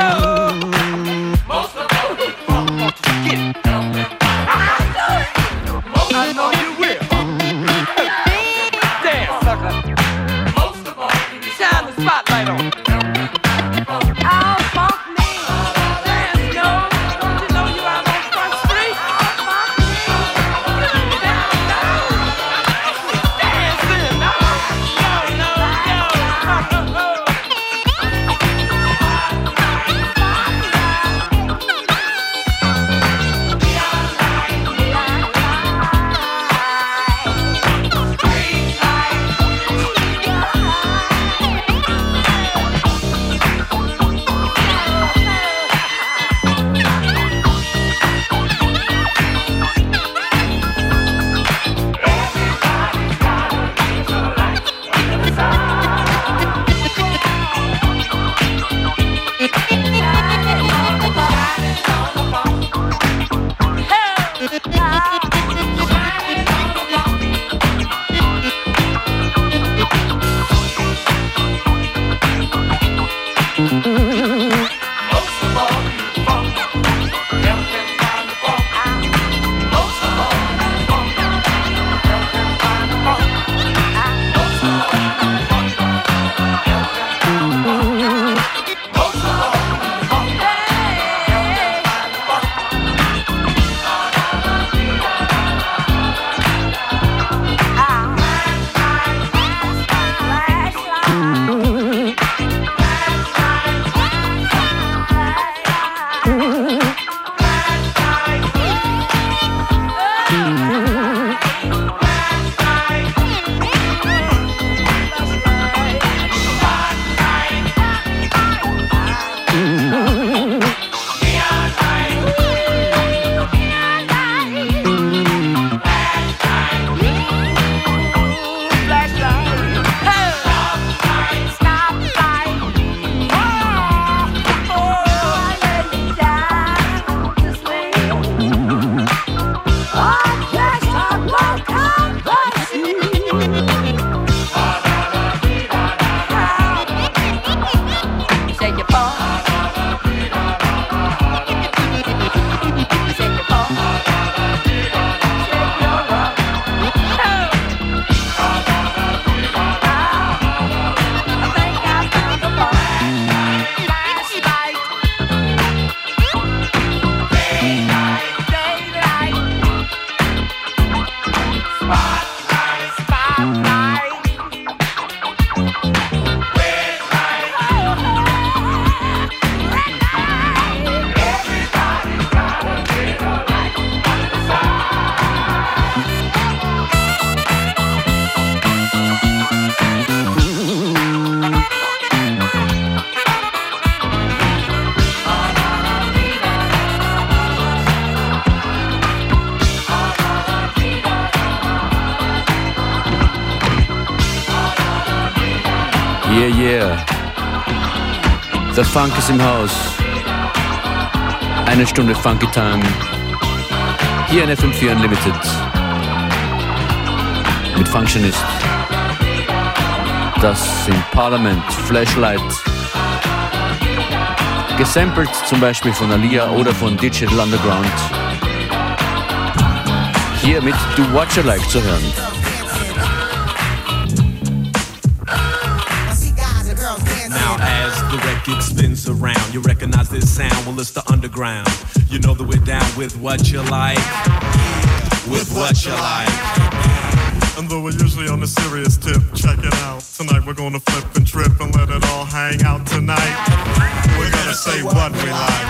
Oh! Der Funk ist im Haus. Eine Stunde Funky Time. Hier in FM4 Unlimited. Mit Functionist. Das im Parliament Flashlight. Gesampelt zum Beispiel von Alia oder von Digital Underground. Hier mit Do You Like zu hören. You recognize this sound? Well, it's the underground. You know that we're down with what you like. With what you like. And though we're usually on a serious tip, check it out. Tonight we're gonna flip and trip and let it all hang out tonight. We're gonna say what we like.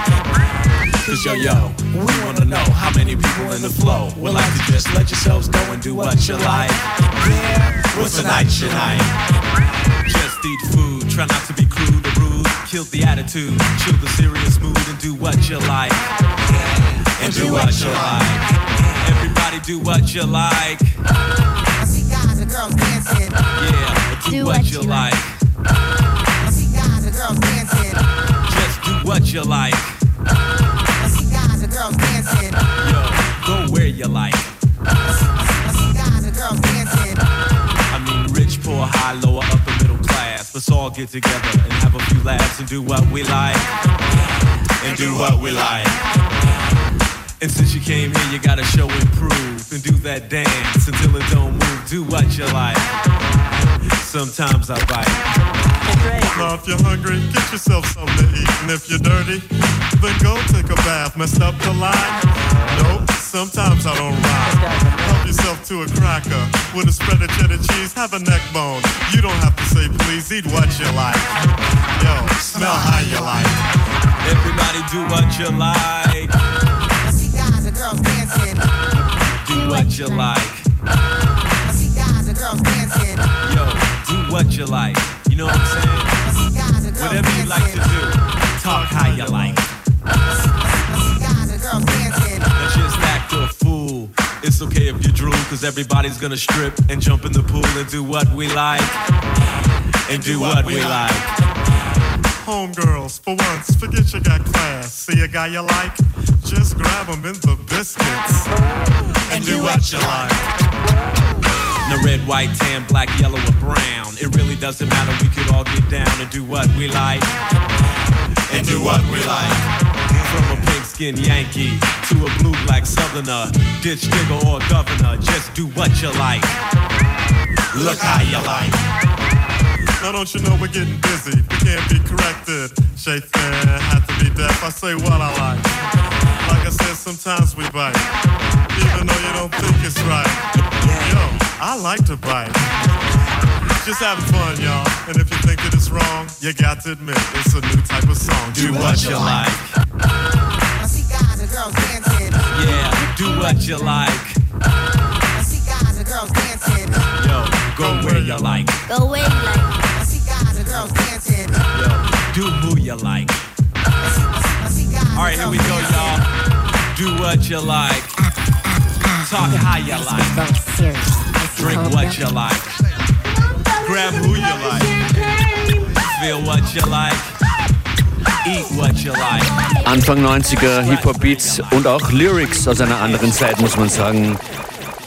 Cause yo yo, we wanna know how many people in the flow will like to just let yourselves go and do what you like. Yeah, what's tonight your night? Just eat food, try not to be crude kill the attitude, chill the serious mood, and do what you like. And do what you like. Everybody do what you like. I see guys and girls dancing. Yeah, do, what, you like. I see guys and girls dancing. Just do what you like. I see guys and girls dancing. Yo, go where you like. I see guys and girls dancing. I mean, rich, poor, high, lower, upper. Let's all get together and have a few laughs and do what we like. And do what we like. And since you came here, you gotta show and prove and do that dance until it don't move. Do what you like. Sometimes I bite. Now if you're hungry, get yourself something to eat. And if you're dirty, then go take a bath. Messed up the line? Nope, sometimes I don't rhyme. Help yourself to a cracker with a spread of cheddar cheese. Have a neck bone. You don't have to say please, eat what you like. Yo, smell how you like. Everybody do what you like. I see guys and girls dancing. Do what you like. I see guys and girls dancing. Yo, do what you like. You know what I'm saying? I see guys and girls Whatever you like to do, talk how you like. It's okay if you drool, cause everybody's gonna strip and jump in the pool and do what we like. And do what we like. Homegirls, for once, forget you got class. See a guy you like? Just grab him in the biscuits. And do what you like. Now red, white, tan, black, yellow, or brown. It really doesn't matter, we could all get down and do what we like. And do what we like. From a pink-skinned Yankee to a blue black southerner, ditch digger or governor, just do what you like. Look how you like. Now don't you know we're getting busy? We can't be corrected. Shakespeare had to be deaf. I say what I like. Like I said, sometimes we bite, even though you don't think it's right. Yo, I like to bite. Just having fun, y'all. And if you think that it's wrong, you got to admit it's a new type of song. Do what you like. I see guys and girls dancing. Yeah, do what you like. I see guys and girls dancing. Yo, go where you like. Go away, like. I see guys and girls dancing. Yo, do who you like. I see guys All right, here we go, y'all. Do what you like. Talk how you like. Very serious. Drink what you like. Grab who you like. Feel what you like. Anfang 90er Hip-Hop-Beats und auch Lyrics aus einer anderen Zeit, muss man sagen.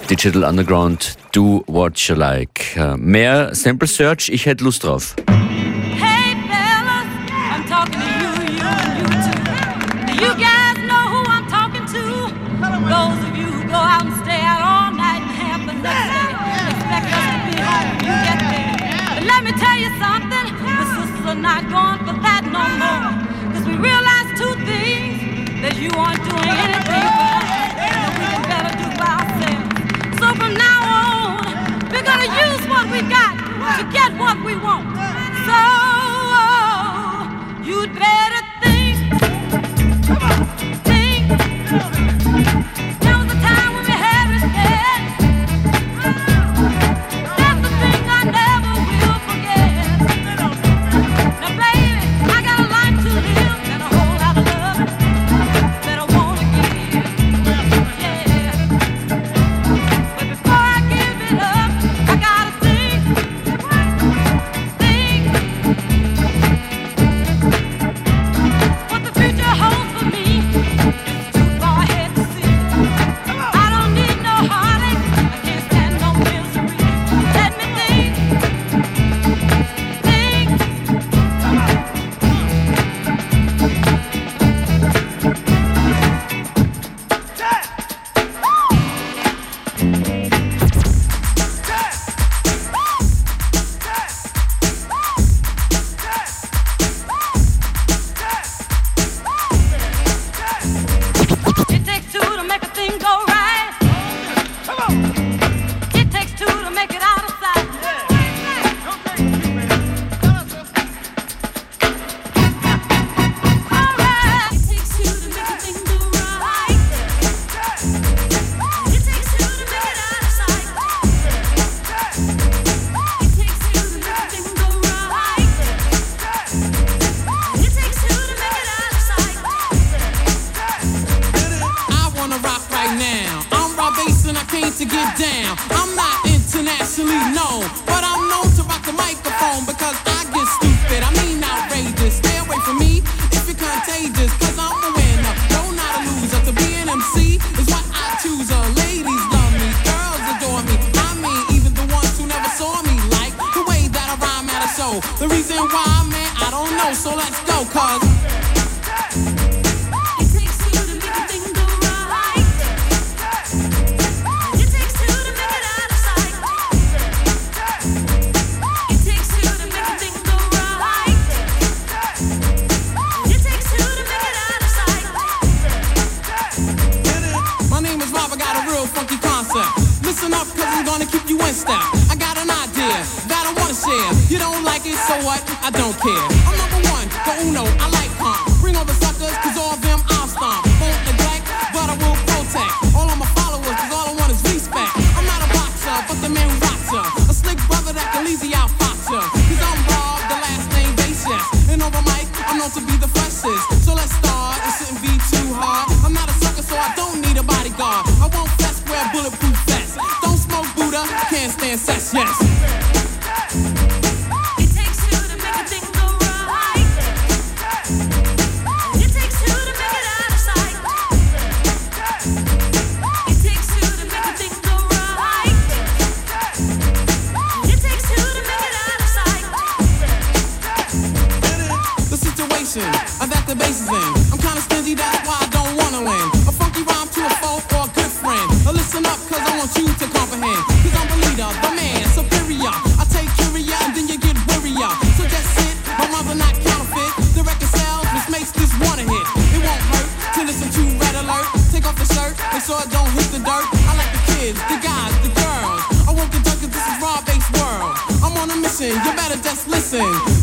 Digital Underground, do what you like. Äh, Mehr Sample Search, ich hätte Lust drauf. So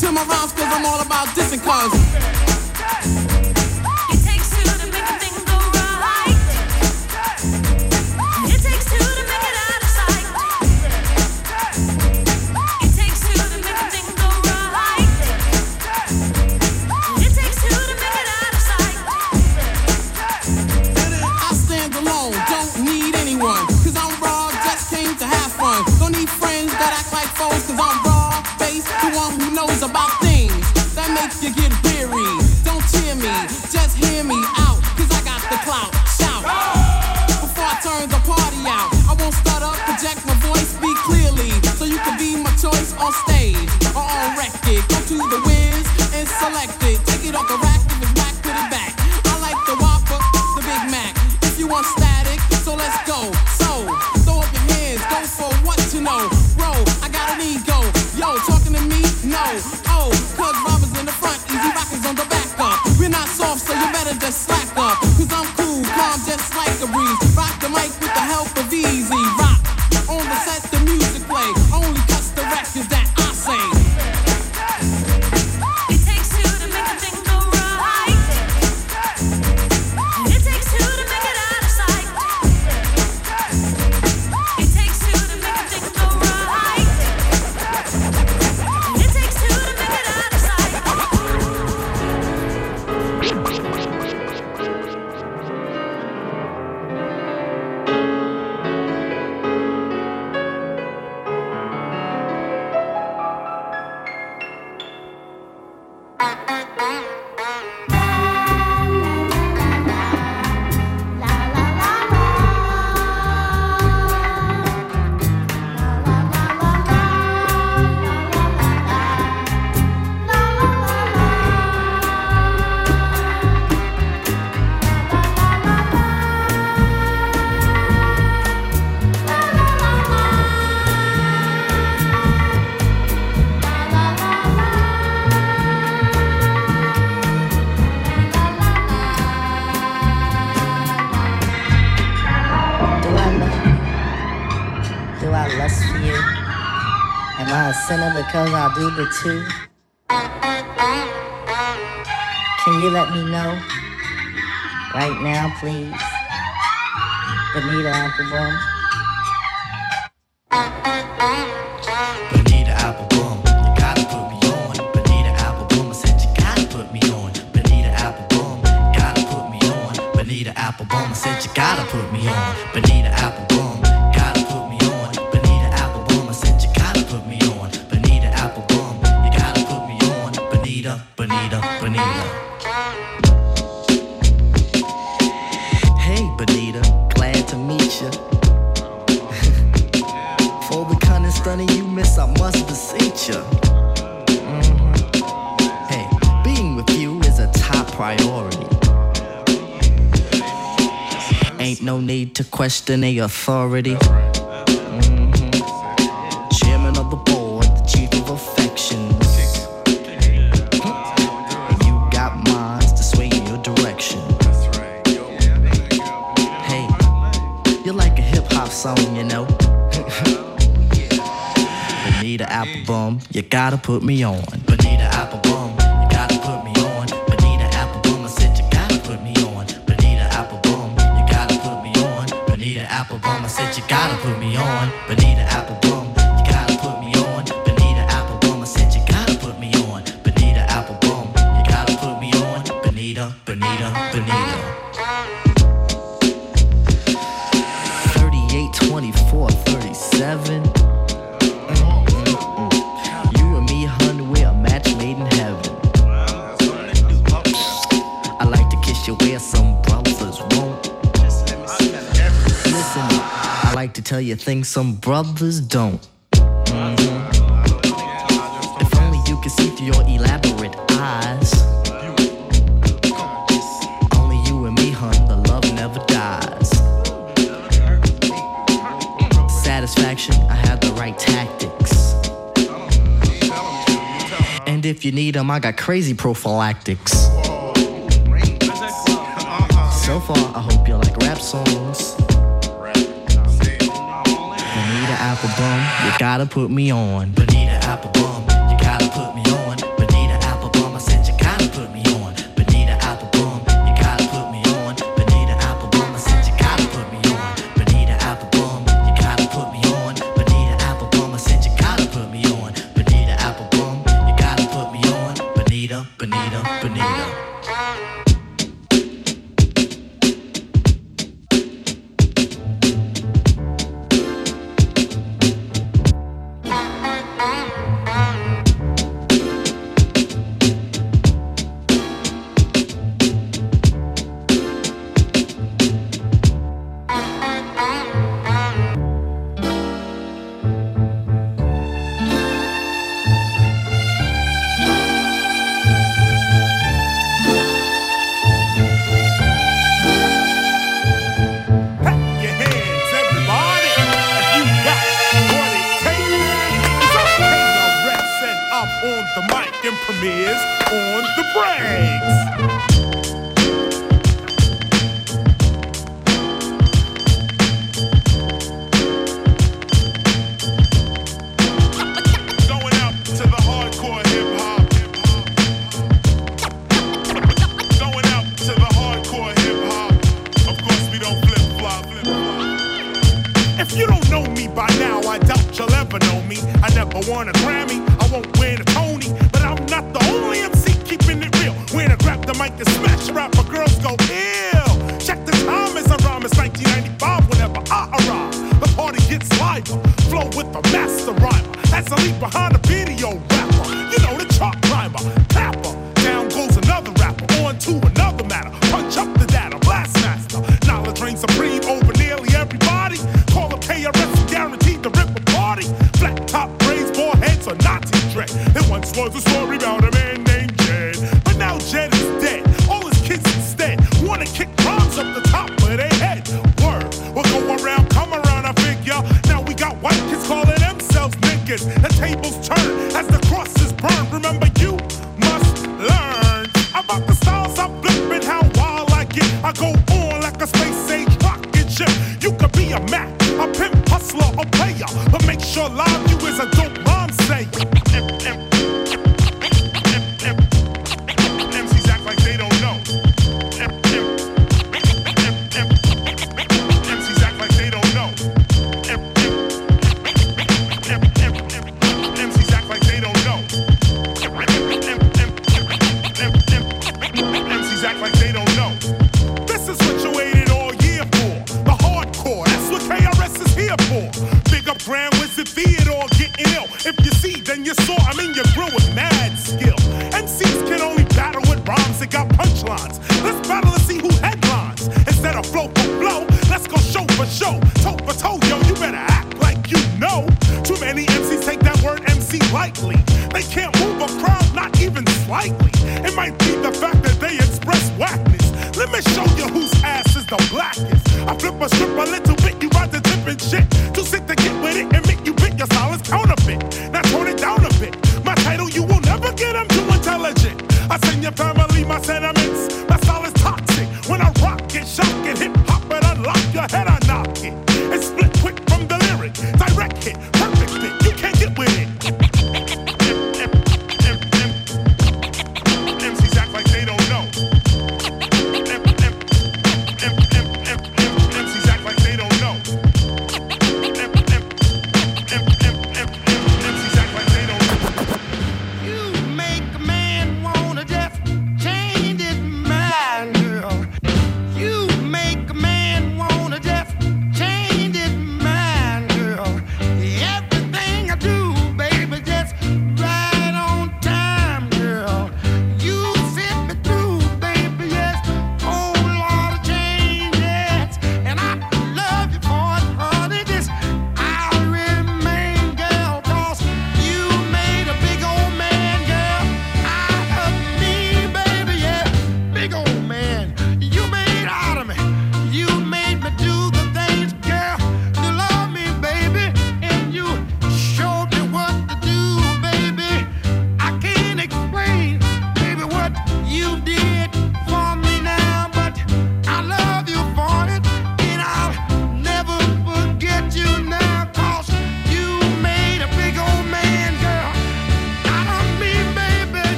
to my rhymes, cause I'm all about dissing cuz. You get because I do the two. Can you let me know right now, please? Bonita Applebum. Ain't no need to question the authority. Mm-hmm. Chairman of the board, the chief of You got minds to sway in your direction. Hey, you're like a hip hop song, you know. You gotta put me on. Bonita things some brothers don't. Mm -hmm. If only you could see through your elaborate eyes. Only you and me, hun, the love never dies. Satisfaction, I have the right tactics. And if you need them, I got crazy prophylactics. gotta put me on. Bonita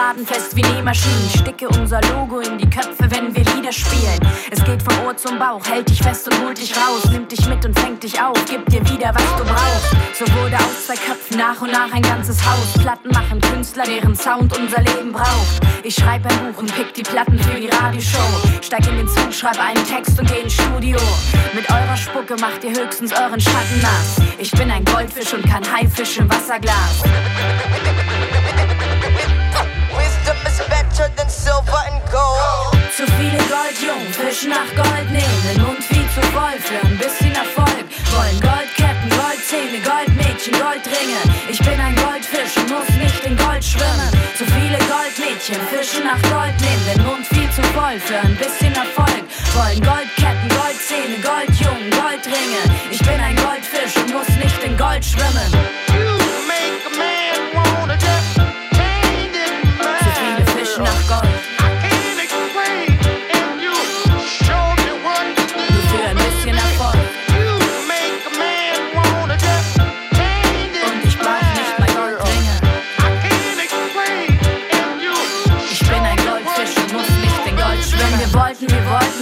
unseren roten Faden fest wie Nähmaschinen. Sticke unser Logo in die Köpfe, wenn wir Lieder spielen. Es geht vom Ohr zum Bauch, hält dich fest und holt dich raus. Nimmt dich mit und fängt dich auf, gibt dir wieder, was du brauchst. So wurde aus zwei Köpfen nach und nach ein ganzes Haus. Platten machen Künstler, deren Sound unser Leben braucht. Ich schreib ein Buch und pick die Platten für die Radioshow. Steig in den Zug, schreib einen Text und geh ins Studio. Mit eurer Spucke macht ihr höchstens euren Schatten nass. Ich bin ein Goldfisch und kein Haifisch im Wasserglas. Silver and gold. Zu viele Goldjungen fischen nach Gold, nehmen den Mund viel zu voll für ein bisschen Erfolg. Wollen Goldketten, Goldzähne, Goldmädchen, Goldringe. Ich bin ein Goldfisch und muss nicht in Gold schwimmen. Zu viele Goldmädchen fischen nach Gold, nehmen den Mund viel zu voll für ein bisschen Erfolg. Wollen Goldketten, Goldzähne, Goldjungen, Goldringe. Ich bin ein Goldfisch und muss nicht in Gold schwimmen. Zu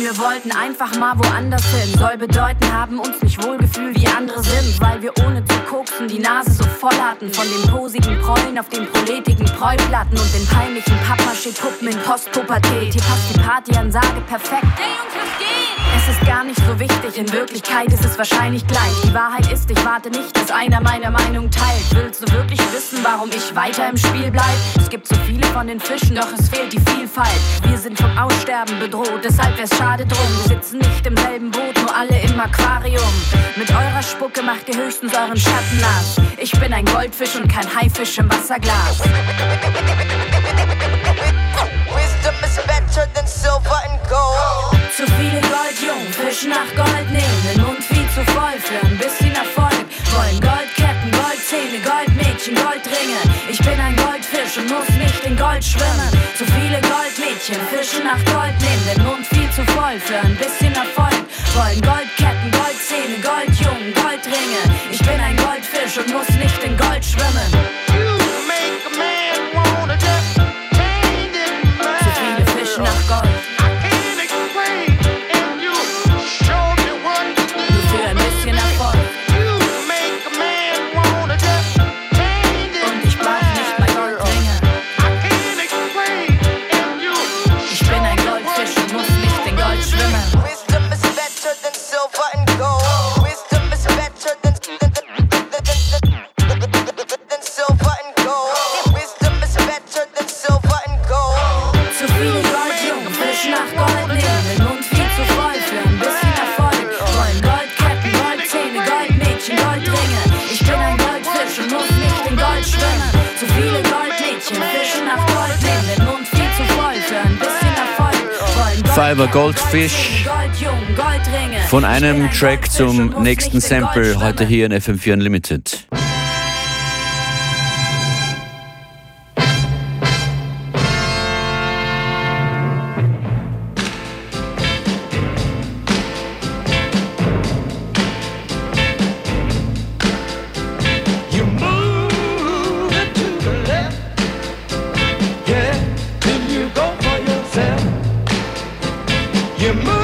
wir wollten, einfach mal woanders hin. Soll bedeuten, haben uns nicht wohlgefühlt wie andere sind. Weil wir ohne zu koksen die Nase so voll hatten. Von den posigen Prollen auf den proletigen Preuplatten und den peinlichen Pappmaché-Puppen in Postpubertät. Hier passt die Partyansage perfekt. Hey Jungs, was geht? Es ist gar nicht so wichtig, in Wirklichkeit ist es wahrscheinlich gleich. Die Wahrheit ist, ich warte nicht, dass einer meine Meinung teilt. Willst du wirklich wissen, warum ich weiter im Spiel bleib? Es gibt so viele von den Fischen, doch es fehlt die Vielfalt. Wir sind vom Aussterben bedroht, deshalb wär's schade drum. Wir sitzen nicht im selben Boot, nur alle im Aquarium. Mit eurer Spucke macht ihr höchstens euren Schatten nass. Ich bin ein Goldfisch und kein Haifisch im Wasserglas. Wisdom is better than silver and gold. Zu viele Goldjungen fischen nach Gold, nehmen den Mund viel zu voll für ein bisschen Erfolg. Wollen Goldketten, Goldzähne, Goldmädchen, Goldringe. Ich bin ein Goldfisch und muss nicht in Gold schwimmen. Zu viele Goldmädchen fischen nach Gold, nehmen den Mund viel zu voll für ein bisschen Erfolg. Wollen Goldketten, Goldzähne, Goldjungen, Goldringe. Ich bin ein Goldfisch und muss nicht in Gold schwimmen. Forever Goldfish. Von einem Track zum nächsten Sample heute hier in FM4 Unlimited. You move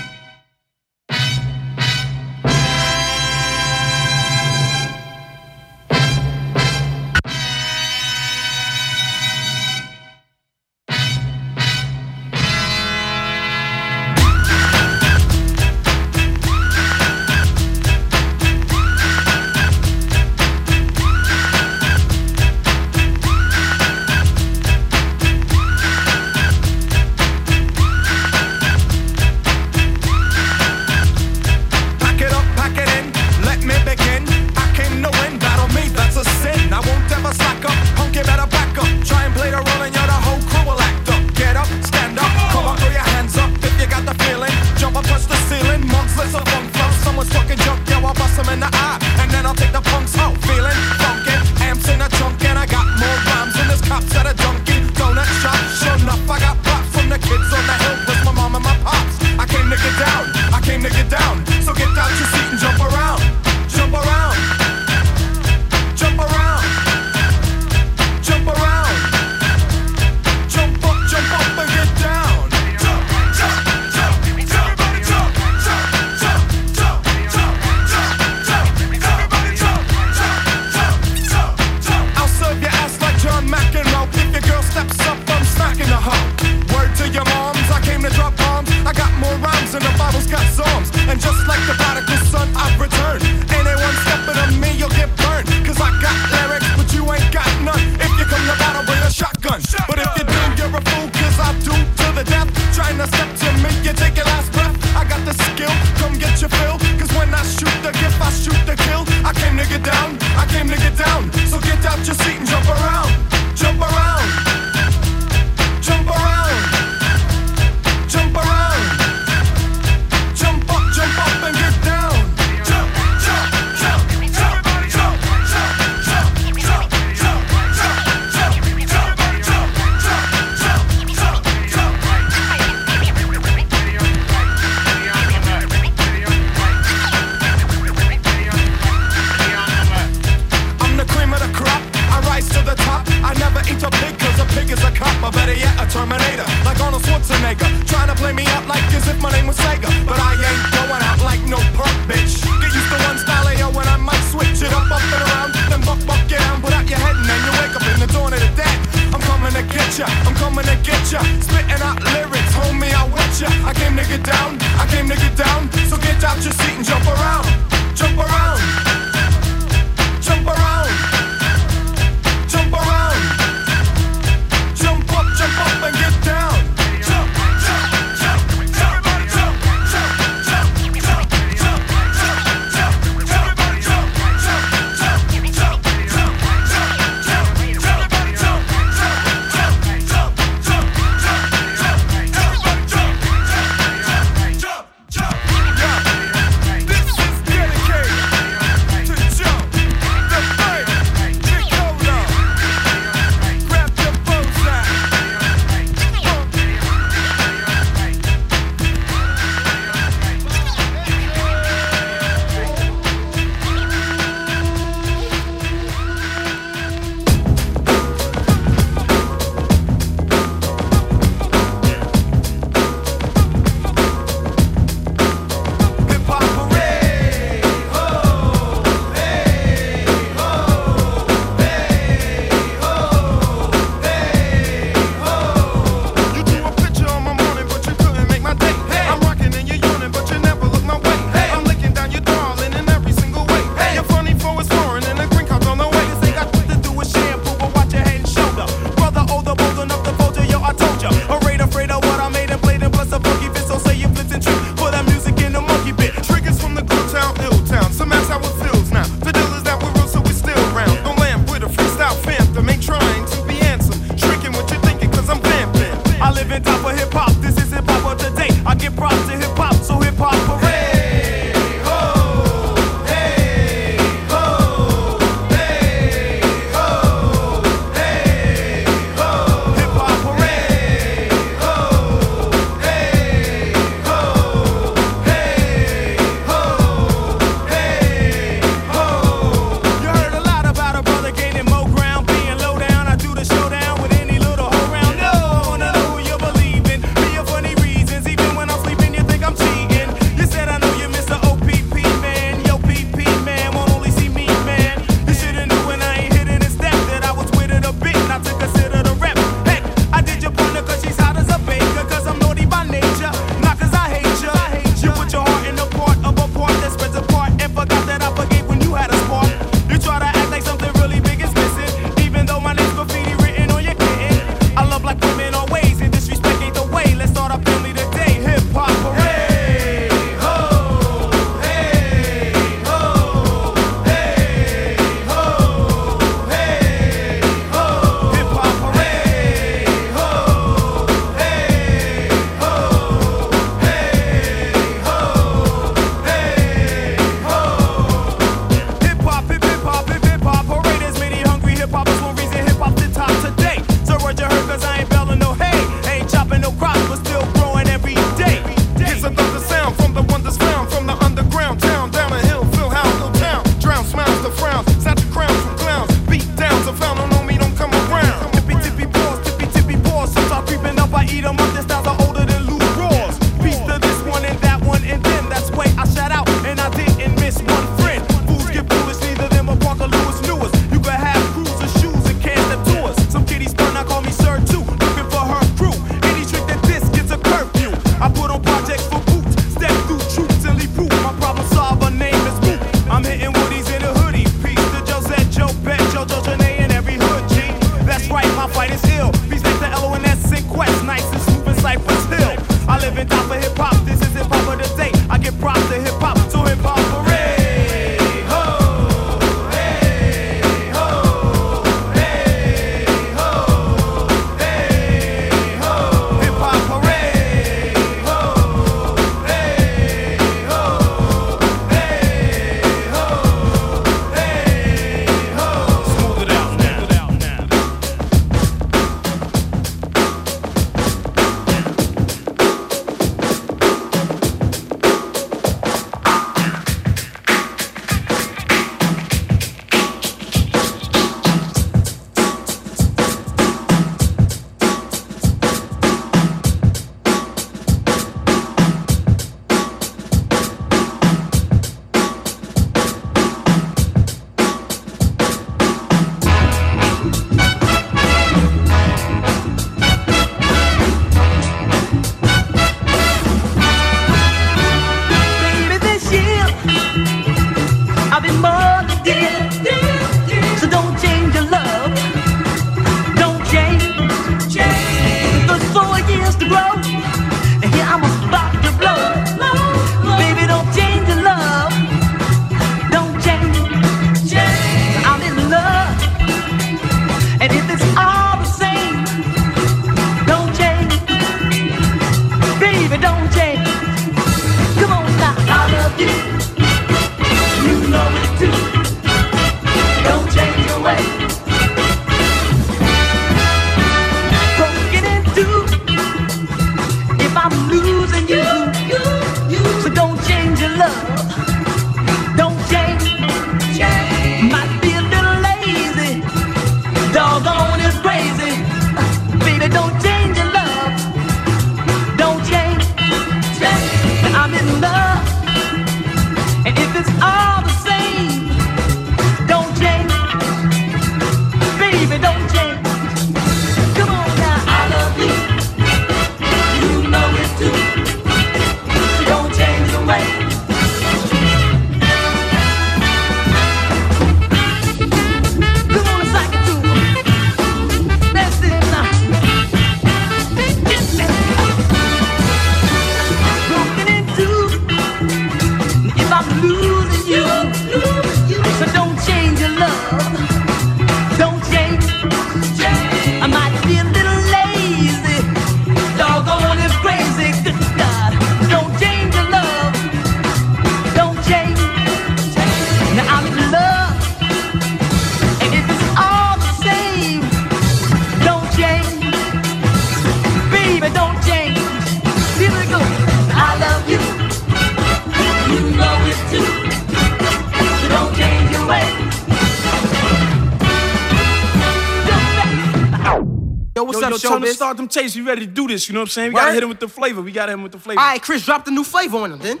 start them tapes. We ready to do this. You know what I'm saying? We Word? gotta hit him with the flavor. We gotta hit him with the flavor. All right, Chris, drop the new flavor on him then.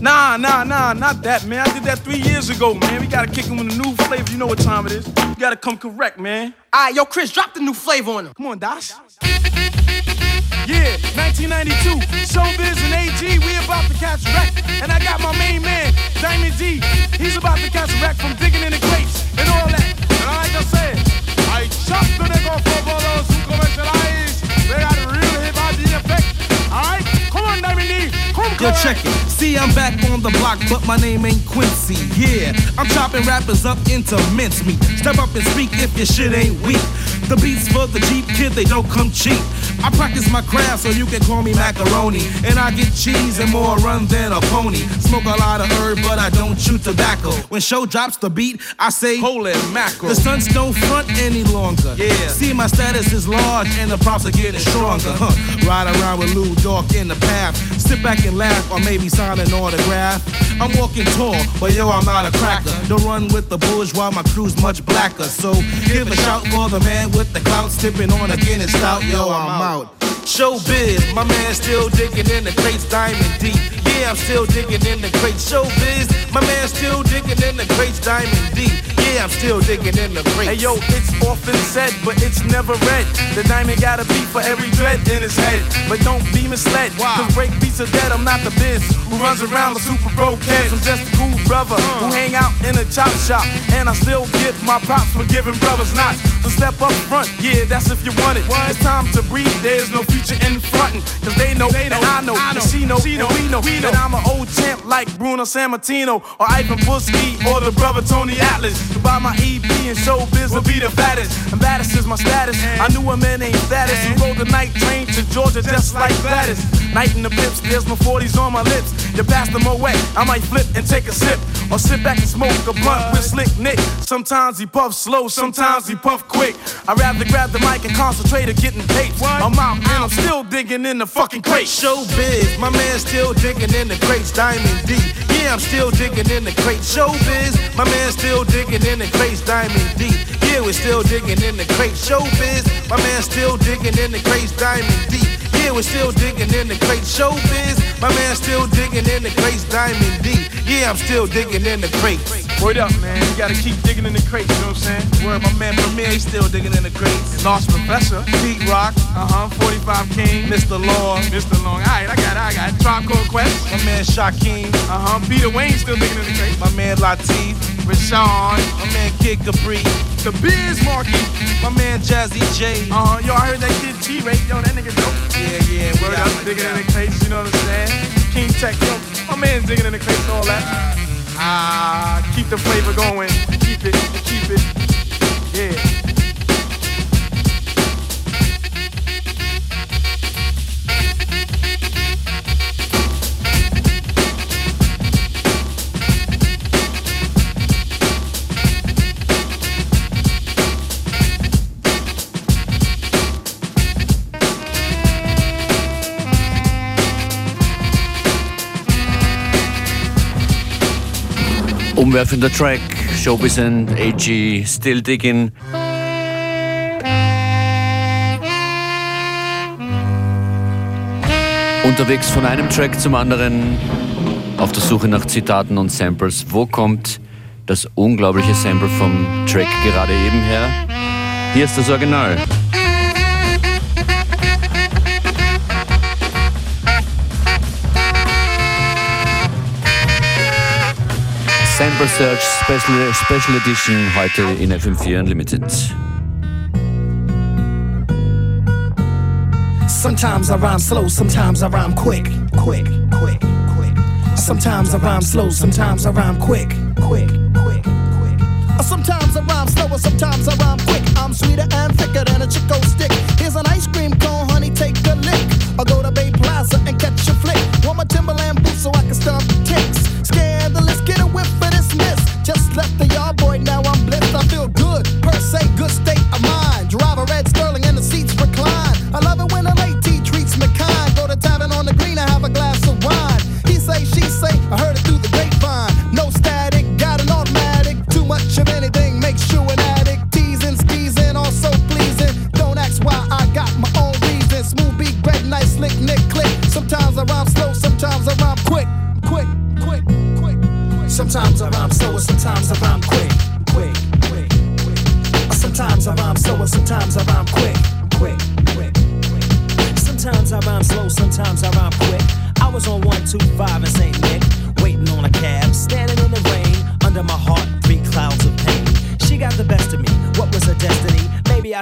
Nah, nah, nah, not that, man. I did that three years ago, man. We gotta kick him with a new flavor. You know what time it is. You gotta come correct, man. All right, yo, Chris, drop the new flavor on him. Come on, Das. Yeah, 1992, Showbiz and AG, we about to catch a wreck. And I got my main man, Diamond D. He's about to catch a wreck from digging in the crates and all that. And like I said, The nigga for bolos who commercialize. Yo, come check it. See, I'm back on the block, but my name ain't Quincy. Yeah, I'm chopping rappers up into mincemeat. Step up and speak if your shit ain't weak. The beats for the Jeep kid, they don't come cheap. I practice my craft so you can call me macaroni. And I get cheese and more run than a pony. Smoke a lot of herb, but I don't chew tobacco. When show drops the beat, I say, Holy mackerel. The stunts don't front any longer. Yeah. See, my status is large and the props are getting stronger. Huh. Ride around with Lou Dog in the path. Sit back and laugh or maybe sign an autograph. I'm walking tall, but yo, I'm not a cracker. Don't run with the bourgeois, my crew's much blacker. So give a shout for the man with the clout, tipping on a Guinness stout. Yo, I'm out. Showbiz, my man still digging in the crates, Diamond D. Yeah, I'm still digging in the crates. Showbiz, my man still digging in the crates, Diamond D. Yeah, I'm still digging in the crates. Hey yo, it's often said, but it's never read. The diamond gotta beat for every dread in his head. But don't be misled, cause break beats are dead. I'm not the biz who runs around the super broke heads. I'm just a cool brother who uh. hang out in a chop shop. And I still get my props for giving brothers knots. So step up front, yeah, that's if you want it. It's time to breathe, there's no future in frontin'. Cause they know, and I know, and she know, and we know, I'm an old champ like Bruno Sammartino or Ivan Putski or the brother Tony Atlas. To buy my EP and showbiz will be the fattest. And baddest is my status. I knew a man named Status who rode the night train to Georgia just like Gladys. Knight in the pips, there's no 40s on my lips. You pass them away, I might flip and take a sip. Or sit back and smoke a blunt with Slick Nick. Sometimes he puff slow, sometimes he puff quick. I'd rather grab the mic and concentrate on getting paid. I'm out and I'm still digging in the fucking crate. Showbiz, my man still digging in the crates, Diamond D. Yeah, I'm still digging in the crates. Showbiz, my man still digging in the crates, Diamond D. Yeah, we're still digging in the crates. Showbiz, my man still digging in the crates, Diamond D. Yeah, we're still digging in the crates. Showbiz, my man still digging in the crates, Diamond D. Yeah, I'm still digging in the crates. Word up, man. You gotta keep digging in the crates, you know what I'm saying? Word, my man Premier, he's still digging in the crates. Large Professor, Pete Rock, uh huh, 45 King, Mr. Long, Mr. Long. Alright, I got it, I got it. Tribe Called Quest, my man Shaquem, uh huh. Peter Wayne still digging in the crates. my man Latif, Rashawn, my man Kid Capri, the Biz Markie, my man Jazzy Jay. uh huh. Yo, I heard that kid T Ray, yo, that nigga dope. Yeah, yeah, Word up, digging in the crates, you know what I'm saying? King Tech, yo, my man's digging in the crates and all that. Ah, keep the flavor going, keep it, keep it, yeah. Umwerfender Track, Showbiz and AG, Still Digging. Unterwegs von einem Track zum anderen, auf der Suche nach Zitaten und Samples. Wo kommt das unglaubliche Sample vom Track gerade eben her? Hier ist das Original. Sample Search Special, Special Edition heute in FM4 Unlimited. Sometimes I rhyme slow, sometimes I rhyme quick, quick, quick, quick. Sometimes I rhyme slow, sometimes I rhyme quick, quick, quick, quick. Sometimes I rhyme slow, sometimes I rhyme quick.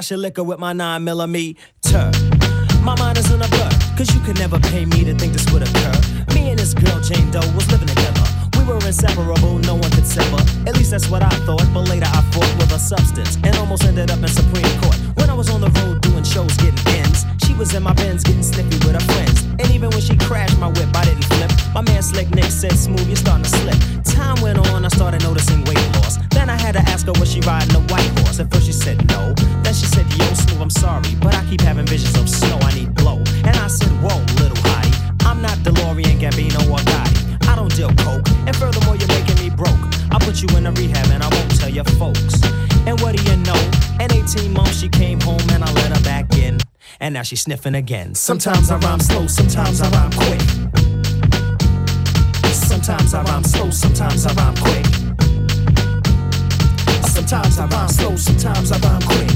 I should with my 9 millimeter. My mind is in a blur, cause you could never pay me to think this would occur. Me and this girl, Jane Doe, was living together. We were inseparable, no one could sever. At least that's what I thought, but later I fought with a substance and almost ended up in Supreme Court. When I was on the road doing shows, getting ends, she was in my Benz getting snippy with her friends. And even when she crashed my whip, I didn't flip. My man Slick Nick said, Smooth, you're starting to slip. Time went on, I started noticing weight loss. Then I had to ask her, was she riding a white horse? At first she said no. Then she said, Yo, Smooth, I'm sorry, but I keep having visions of snow. I need blow. And I said, Whoa, little hottie, I'm not DeLorean, Gambino, or Gotti. I don't deal coke, and furthermore, you're making me broke. I'll put you in a rehab and I won't tell your folks. And what do you know? In 18 months, she came home and I let her back in. And now she's sniffing again. Sometimes I rhyme slow, sometimes I rhyme quick. Sometimes I rhyme slow, sometimes I rhyme quick. Sometimes I rhyme slow, sometimes I rhyme quick.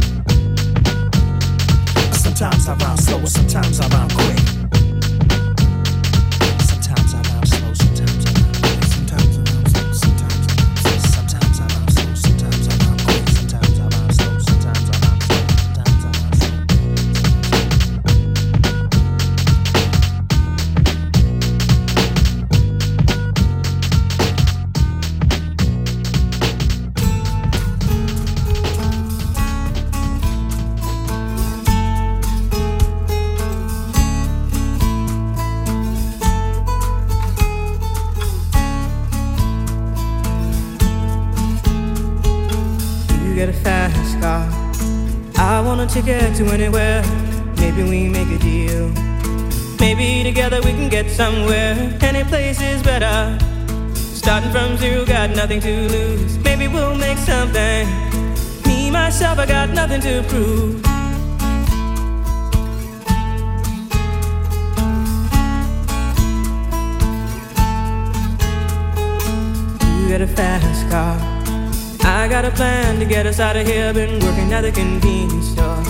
Sometimes I rhyme slow, sometimes I rhyme quick. A ticket to anywhere. Maybe we make a deal. Maybe together we can get somewhere. Any place is better. Starting from zero, got nothing to lose. Maybe we'll make something. Me, myself, I got nothing to prove. You get a fast car. I got a plan to get us out of here. Been working at the convenience store.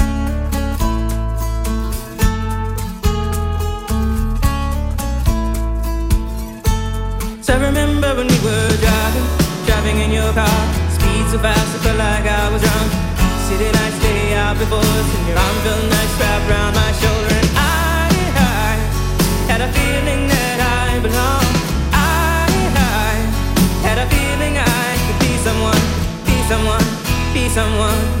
Your car. Speed so fast, I felt like I was drunk. City nights, day out before us, and your arm felt nice wrapped around my shoulder. And I, I had a feeling that I belonged. I, I had a feeling I could be someone, be someone, be someone.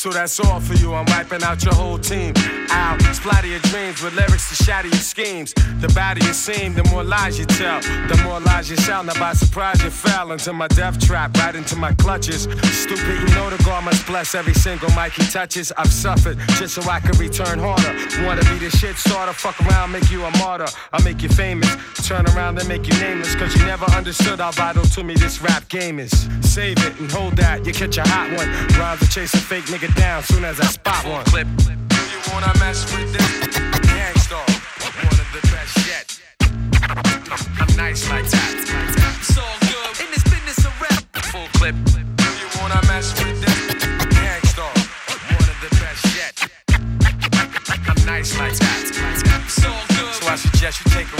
So that's all for you. I'm wiping out your whole team. Ow, splatter your dreams with lyrics to shatter your schemes. The badder you seem, the more lies you tell. The more lies you shout. Now by surprise you fell into my death trap, right into my clutches. Stupid, you know the God must bless every single mic he touches. I've suffered just so I can return harder. Wanna be the shit starter? Fuck around, make you a martyr. I'll make you famous. Turn around and make you nameless. Cause you never understood how vital to me this rap game is. Save it and hold that, you catch a hot one. Rhymes chase a fake nigga down soon as I spot one. Clip. You wanna mess with this? One of the best yet. I'm nice like that.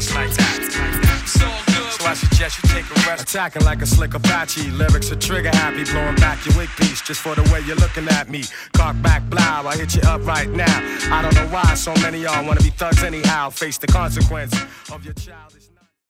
Like that. So I suggest you take a rest. Attacking like a slick Apache. Lyrics are trigger happy. Blowing back your wig piece just for the way you're looking at me. Cock back, blow. I hit you up right now. I don't know why so many y'all wanna be thugs anyhow. Face the consequence of your childish.